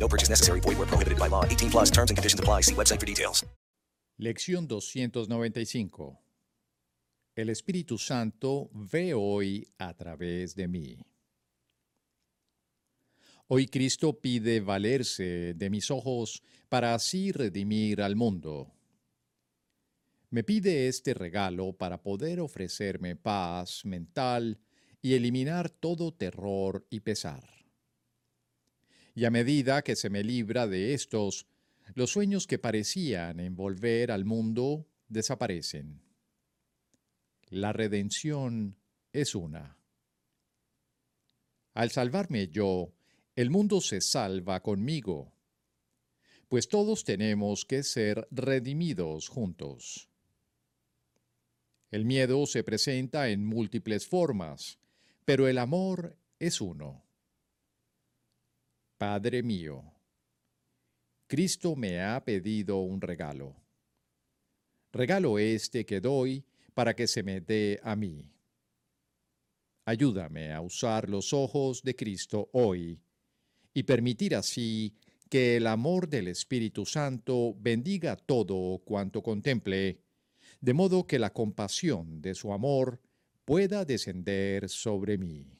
No purchase necessary. Void where prohibited by law. 18 plus terms and conditions apply. See website for details. Lección 295. El Espíritu Santo ve hoy a través de mí. Hoy Cristo pide valerse de mis ojos para así redimir al mundo. Me pide este regalo para poder ofrecerme paz mental y eliminar todo terror y pesar. Y a medida que se me libra de estos, los sueños que parecían envolver al mundo desaparecen. La redención es una. Al salvarme yo, el mundo se salva conmigo, pues todos tenemos que ser redimidos juntos. El miedo se presenta en múltiples formas, pero el amor es uno. Padre mío, Cristo me ha pedido un regalo. Regalo este que doy para que se me dé a mí. Ayúdame a usar los ojos de Cristo hoy y permitir así que el amor del Espíritu Santo bendiga todo cuanto contemple, de modo que la compasión de su amor pueda descender sobre mí.